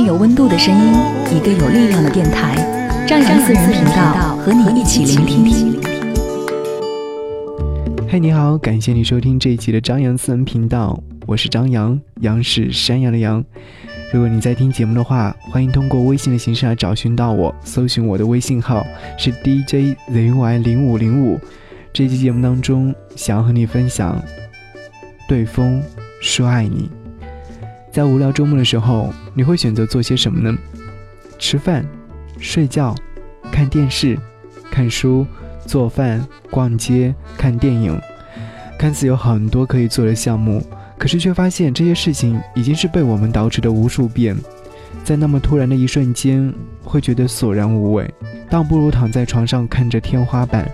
有温度的声音，一个有力量的电台，张扬私人频道和你一起聆听。嘿，你好，感谢你收听这一期的张扬私人频道，我是张扬，杨是山羊的羊。如果你在听节目的话，欢迎通过微信的形式来找寻到我，搜寻我的微信号是 DJZY 零五零五。这期节目当中，想要和你分享，对风说爱你。在无聊周末的时候，你会选择做些什么呢？吃饭、睡觉、看电视、看书、做饭、逛街、看电影，看似有很多可以做的项目，可是却发现这些事情已经是被我们捯饬的无数遍，在那么突然的一瞬间，会觉得索然无味，倒不如躺在床上看着天花板，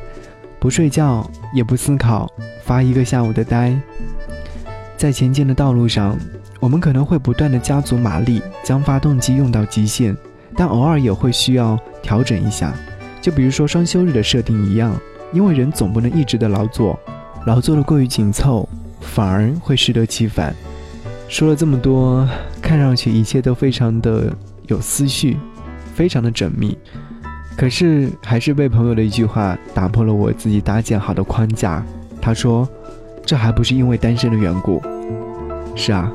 不睡觉也不思考，发一个下午的呆，在前进的道路上。我们可能会不断的加足马力，将发动机用到极限，但偶尔也会需要调整一下。就比如说双休日的设定一样，因为人总不能一直的劳作，劳作的过于紧凑，反而会适得其反。说了这么多，看上去一切都非常的有思绪，非常的缜密，可是还是被朋友的一句话打破了我自己搭建好的框架。他说：“这还不是因为单身的缘故。”是啊。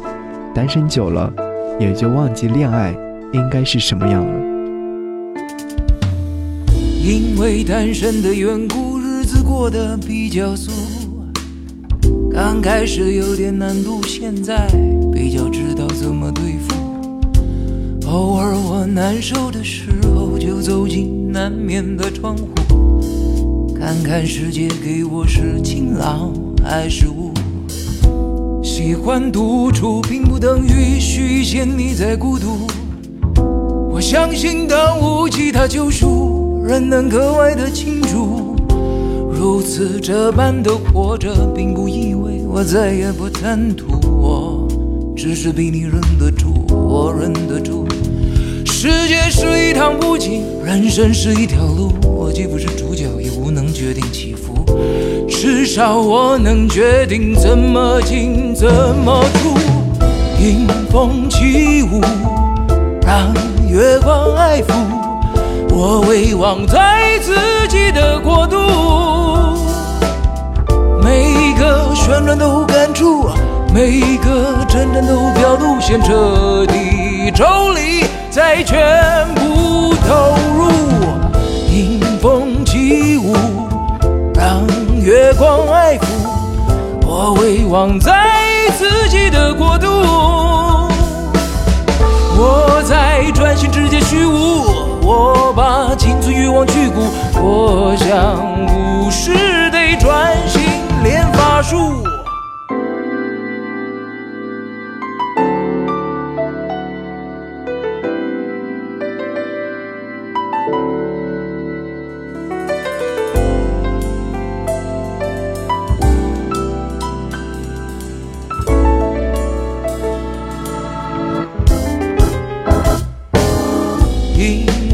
单身久了，也就忘记恋爱应该是什么样了。因为单身的缘故，日子过得比较俗。刚开始有点难度，现在比较知道怎么对付。偶尔我难受的时候，就走进南面的窗户，看看世界给我是晴朗还是雾。喜欢独处，并不等于虚陷你在孤独。我相信，当无其他救赎，人能格外的清楚。如此这般的活着，并不意味我再也不贪图。我只是比你忍得住，我忍得住。世界是一趟不景，人生是一条路。我既不是主角，也无能决定起伏。至少我能决定怎么进怎么出，迎风起舞，让月光爱抚。我遗忘在自己的国度，每一个旋转都感触，每一个真正都表露，先彻底抽离，再全部投入，月光爱抚，我遗忘在自己的国度。我在转心之间虚无，我把仅存欲望去骨。我想武士得专心练法术。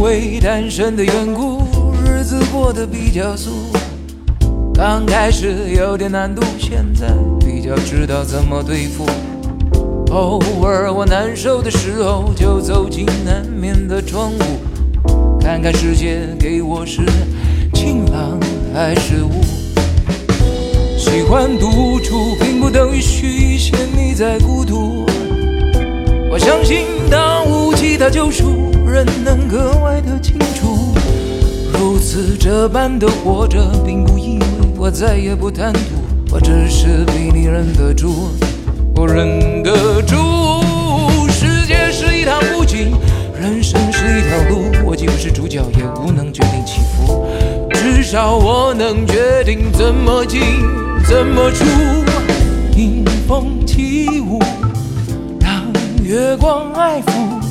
为单身的缘故，日子过得比较俗。刚开始有点难度，现在比较知道怎么对付。偶尔我难受的时候，就走进南面的窗户，看看世界给我是晴朗还是雾。喜欢独处，并不等于虚陷你在孤独。我相信，当无其他救赎。人能格外的清楚，如此这般的活着，并不意味我再也不贪图。我只是比你忍得住，我忍得住。世界是一趟不景，人生是一条路，我既不是主角，也无能决定起伏。至少我能决定怎么进，怎么出。迎风起舞，让月光爱抚。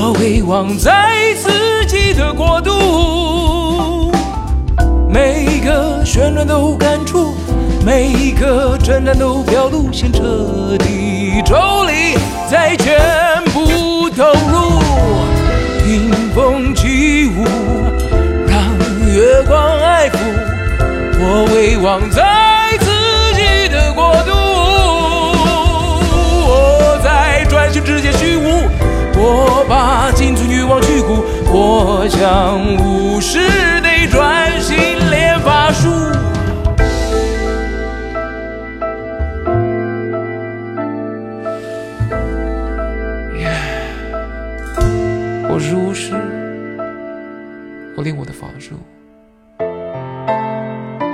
我回望在自己的国度，每一个旋转都感触，每一个震颤都表露，先彻底抽离，再全部投入。听风起舞，让月光爱抚，我回望在把金樽欲望去骨，我将无视地专心练法术。我是巫师，我练我的法术，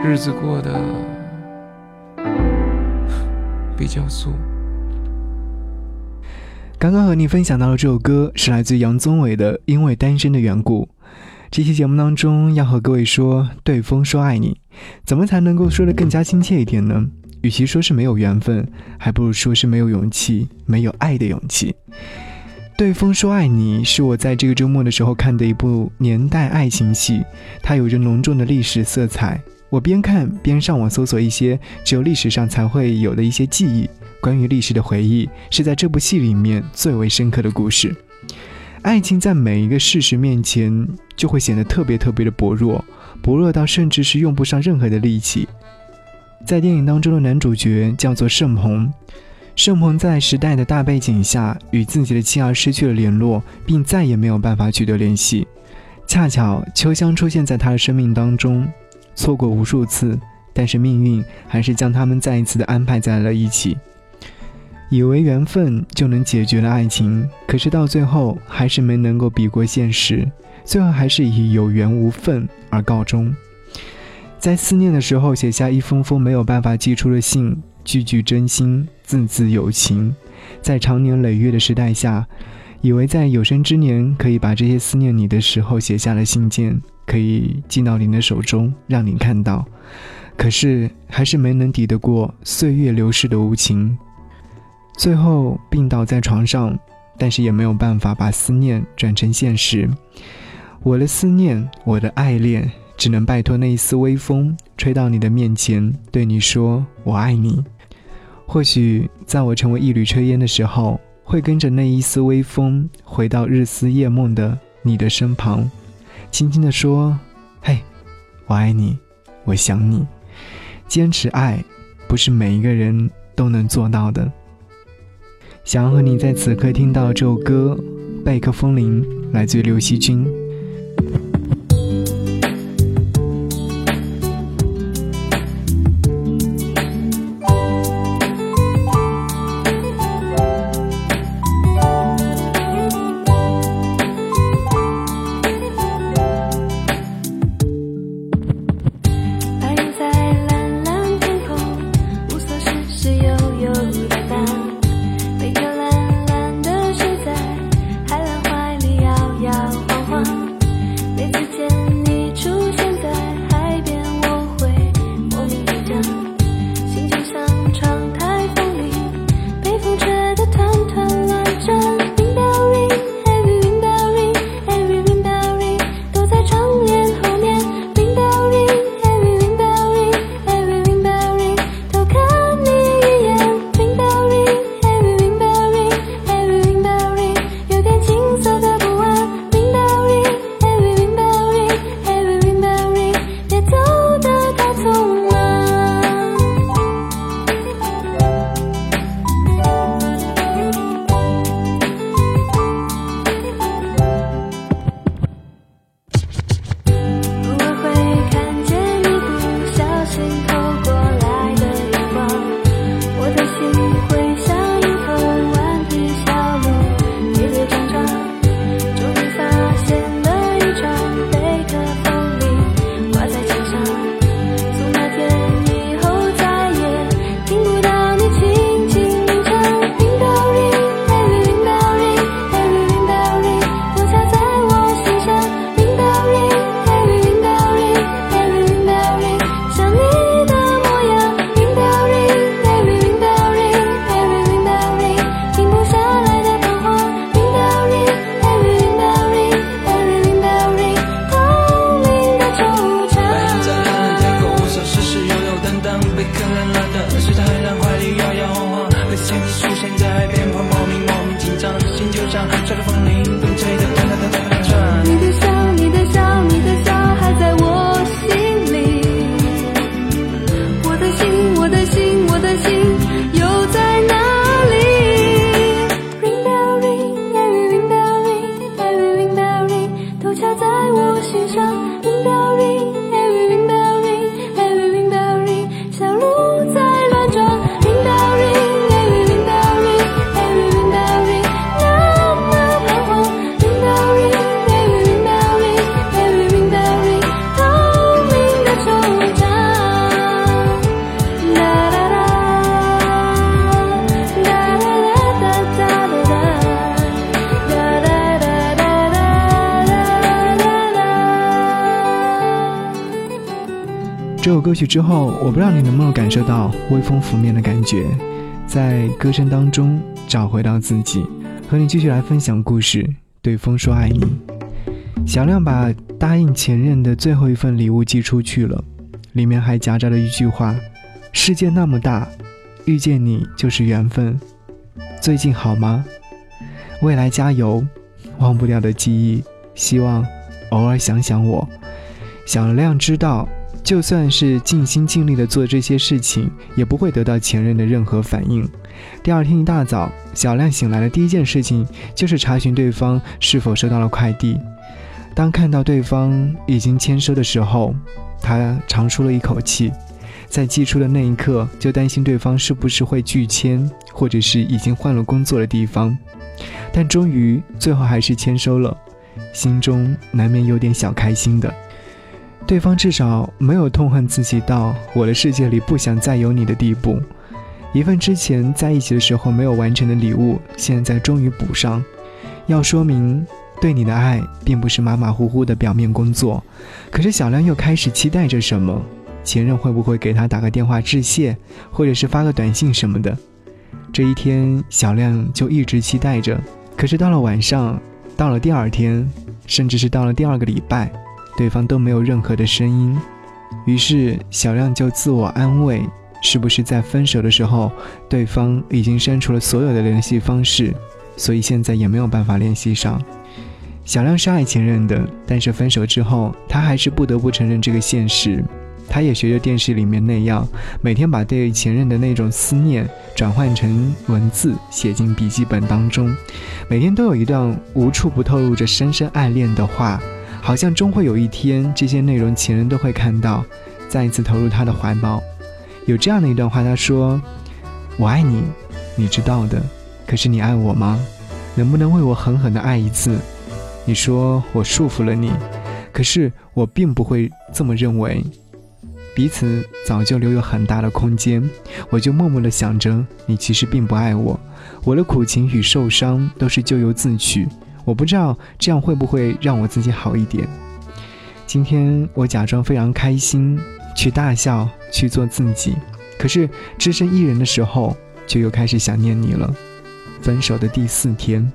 日子过得比较素。刚刚和你分享到的这首歌是来自杨宗纬的《因为单身的缘故》。这期节目当中要和各位说，对风说爱你，怎么才能够说得更加亲切一点呢？与其说是没有缘分，还不如说是没有勇气，没有爱的勇气。对风说爱你是我在这个周末的时候看的一部年代爱情戏，它有着浓重的历史色彩。我边看边上网搜索一些只有历史上才会有的一些记忆。关于历史的回忆，是在这部戏里面最为深刻的故事。爱情在每一个事实面前，就会显得特别特别的薄弱，薄弱到甚至是用不上任何的力气。在电影当中的男主角叫做盛鹏，盛鹏在时代的大背景下，与自己的妻儿失去了联络，并再也没有办法取得联系。恰巧秋香出现在他的生命当中，错过无数次，但是命运还是将他们再一次的安排在了一起。以为缘分就能解决了爱情，可是到最后还是没能够比过现实，最后还是以有缘无分而告终。在思念的时候写下一封封没有办法寄出的信，句句真心，字字有情。在长年累月的时代下，以为在有生之年可以把这些思念你的时候写下的信件，可以寄到您的手中，让您看到，可是还是没能抵得过岁月流逝的无情。最后病倒在床上，但是也没有办法把思念转成现实。我的思念，我的爱恋，只能拜托那一丝微风，吹到你的面前，对你说“我爱你”。或许在我成为一缕炊烟的时候，会跟着那一丝微风，回到日思夜梦的你的身旁，轻轻地说：“嘿，我爱你，我想你。”坚持爱，不是每一个人都能做到的。想要和你在此刻听到这首歌《贝克风铃》，来自于刘惜君。这首歌曲之后，我不知道你能不能感受到微风拂面的感觉，在歌声当中找回到自己，和你继续来分享故事。对风说爱你，小亮把答应前任的最后一份礼物寄出去了，里面还夹杂了一句话：“世界那么大，遇见你就是缘分。”最近好吗？未来加油！忘不掉的记忆，希望偶尔想想我。小亮知道，就算是尽心尽力的做这些事情，也不会得到前任的任何反应。第二天一大早，小亮醒来的第一件事情就是查询对方是否收到了快递。当看到对方已经签收的时候，他长舒了一口气。在寄出的那一刻，就担心对方是不是会拒签，或者是已经换了工作的地方。但终于最后还是签收了，心中难免有点小开心的。对方至少没有痛恨自己到我的世界里不想再有你的地步。一份之前在一起的时候没有完成的礼物，现在终于补上，要说明对你的爱并不是马马虎虎的表面工作。可是小亮又开始期待着什么？前任会不会给他打个电话致谢，或者是发个短信什么的？这一天，小亮就一直期待着。可是到了晚上，到了第二天，甚至是到了第二个礼拜，对方都没有任何的声音。于是小亮就自我安慰。是不是在分手的时候，对方已经删除了所有的联系方式，所以现在也没有办法联系上？小亮是爱前任的，但是分手之后，他还是不得不承认这个现实。他也学着电视里面那样，每天把对前任的那种思念转换成文字，写进笔记本当中。每天都有一段无处不透露着深深爱恋的话，好像终会有一天，这些内容前人都会看到，再一次投入他的怀抱。有这样的一段话，他说：“我爱你，你知道的。可是你爱我吗？能不能为我狠狠的爱一次？你说我束缚了你，可是我并不会这么认为。彼此早就留有很大的空间，我就默默的想着，你其实并不爱我。我的苦情与受伤都是咎由自取。我不知道这样会不会让我自己好一点。今天我假装非常开心。”去大笑，去做自己，可是只身一人的时候，就又开始想念你了。分手的第四天，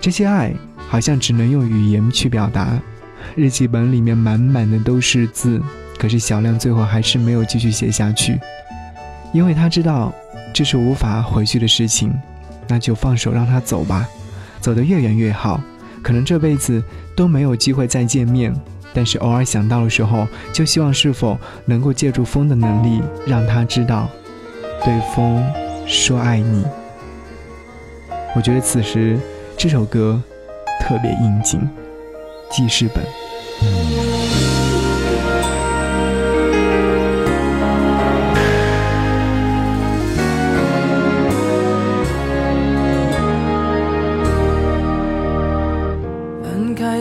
这些爱好像只能用语言去表达。日记本里面满满的都是字，可是小亮最后还是没有继续写下去，因为他知道这是无法回去的事情，那就放手让他走吧，走得越远越好。可能这辈子都没有机会再见面。但是偶尔想到的时候，就希望是否能够借助风的能力，让他知道，对风说爱你。我觉得此时这首歌特别应景，记事本。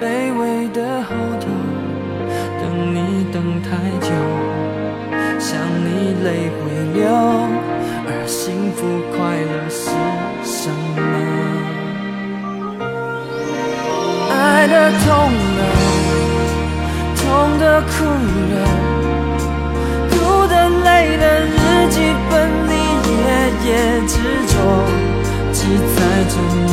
卑微的后头，等你等太久，想你泪会流，而幸福快乐是什么？爱的痛了，痛的哭了，哭的累了，日记本里夜夜执着，记载着你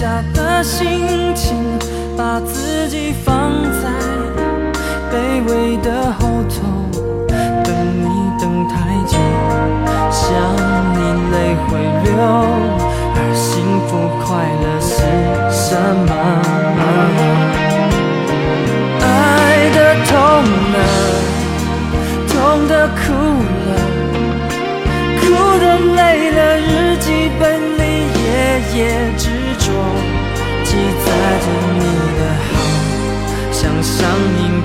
下的心情，把自己放在卑微的后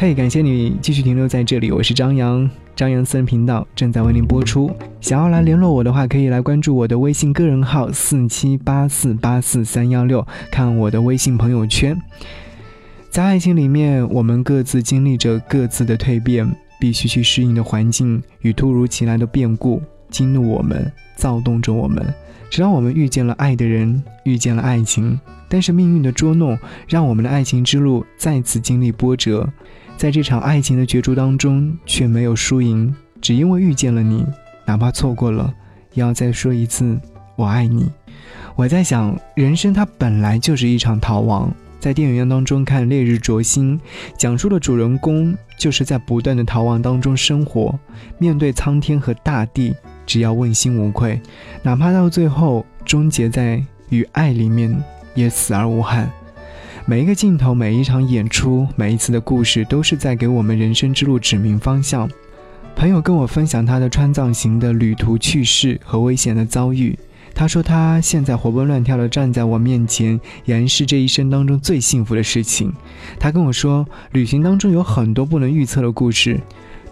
嘿感谢你继续停留在这里，我是张扬，张扬私人频道正在为您播出。想要来联络我的话，可以来关注我的微信个人号四七八四八四三幺六，看我的微信朋友圈。在爱情里面，我们各自经历着各自的蜕变，必须去适应的环境与突如其来的变故，激怒我们，躁动着我们，直到我们遇见了爱的人，遇见了爱情。但是命运的捉弄，让我们的爱情之路再次经历波折。在这场爱情的角逐当中，却没有输赢，只因为遇见了你，哪怕错过了，也要再说一次“我爱你”。我在想，人生它本来就是一场逃亡。在电影院当中看《烈日灼心》，讲述的主人公就是在不断的逃亡当中生活，面对苍天和大地，只要问心无愧，哪怕到最后终结在与爱里面，也死而无憾。每一个镜头，每一场演出，每一次的故事，都是在给我们人生之路指明方向。朋友跟我分享他的川藏行的旅途趣事和危险的遭遇。他说他现在活蹦乱跳的站在我面前，俨然是这一生当中最幸福的事情。他跟我说，旅行当中有很多不能预测的故事，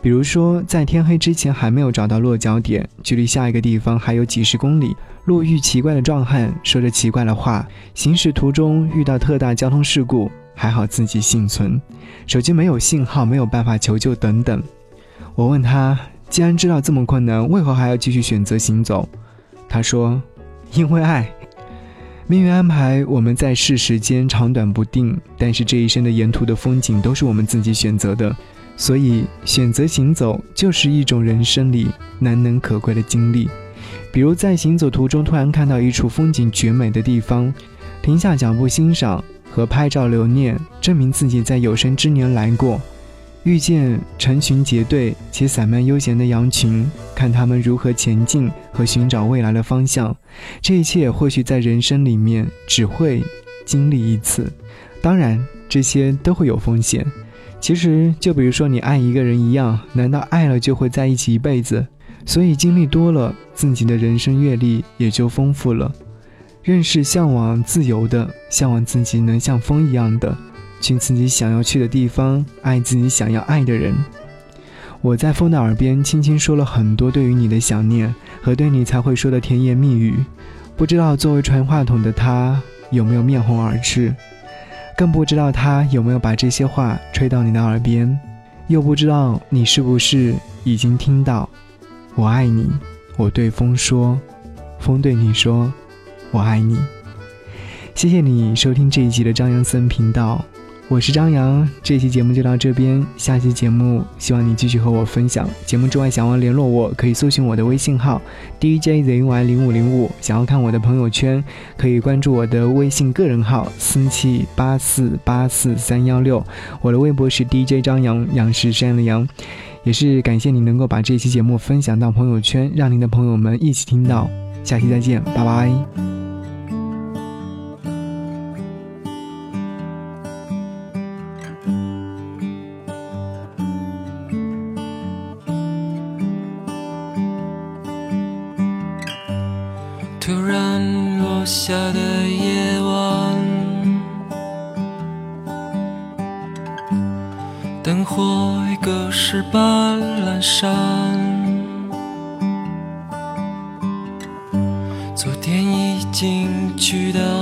比如说在天黑之前还没有找到落脚点，距离下一个地方还有几十公里。路遇奇怪的壮汉，说着奇怪的话。行驶途中遇到特大交通事故，还好自己幸存。手机没有信号，没有办法求救等等。我问他，既然知道这么困难，为何还要继续选择行走？他说，因为爱。命运安排我们在世时间长短不定，但是这一生的沿途的风景都是我们自己选择的，所以选择行走就是一种人生里难能可贵的经历。比如在行走途中突然看到一处风景绝美的地方，停下脚步欣赏和拍照留念，证明自己在有生之年来过。遇见成群结队且散漫悠闲的羊群，看他们如何前进和寻找未来的方向。这一切或许在人生里面只会经历一次，当然这些都会有风险。其实就比如说你爱一个人一样，难道爱了就会在一起一辈子？所以经历多了，自己的人生阅历也就丰富了。认识向往自由的，向往自己能像风一样的。去自己想要去的地方，爱自己想要爱的人。我在风的耳边轻轻说了很多对于你的想念和对你才会说的甜言蜜语，不知道作为传话筒的他有没有面红耳赤，更不知道他有没有把这些话吹到你的耳边，又不知道你是不是已经听到。我爱你，我对风说，风对你说，我爱你。谢谢你收听这一集的张扬森频道。我是张扬，这期节目就到这边，下期节目希望你继续和我分享。节目之外，想要联络我，可以搜寻我的微信号 DJZY 零五零五。想要看我的朋友圈，可以关注我的微信个人号四七八四八四三幺六。我的微博是 DJ 张扬，杨是山的杨。也是感谢你能够把这期节目分享到朋友圈，让您的朋友们一起听到。下期再见，拜拜。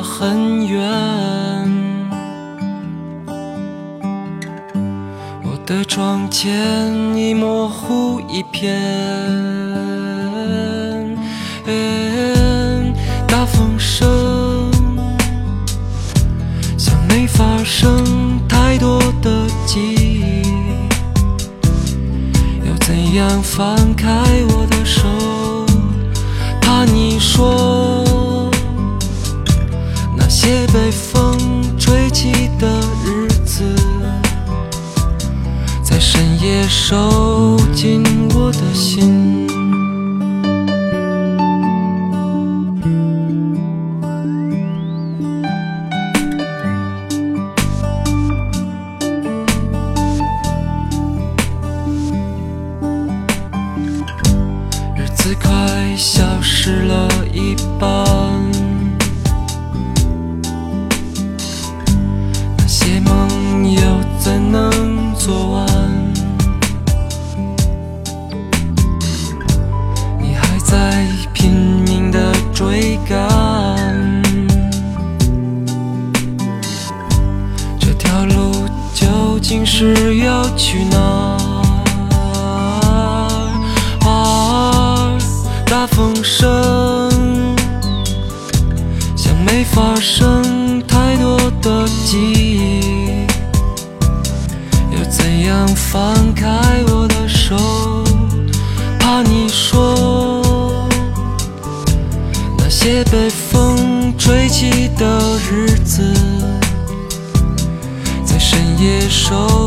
很远，我的窗前已模糊一片。大风声，像没发生太多的记忆，要怎样放开我的手？怕你说些被风吹起的日子，在深夜收紧我的心。怎样放开我的手？怕你说那些被风吹起的日子。在深夜守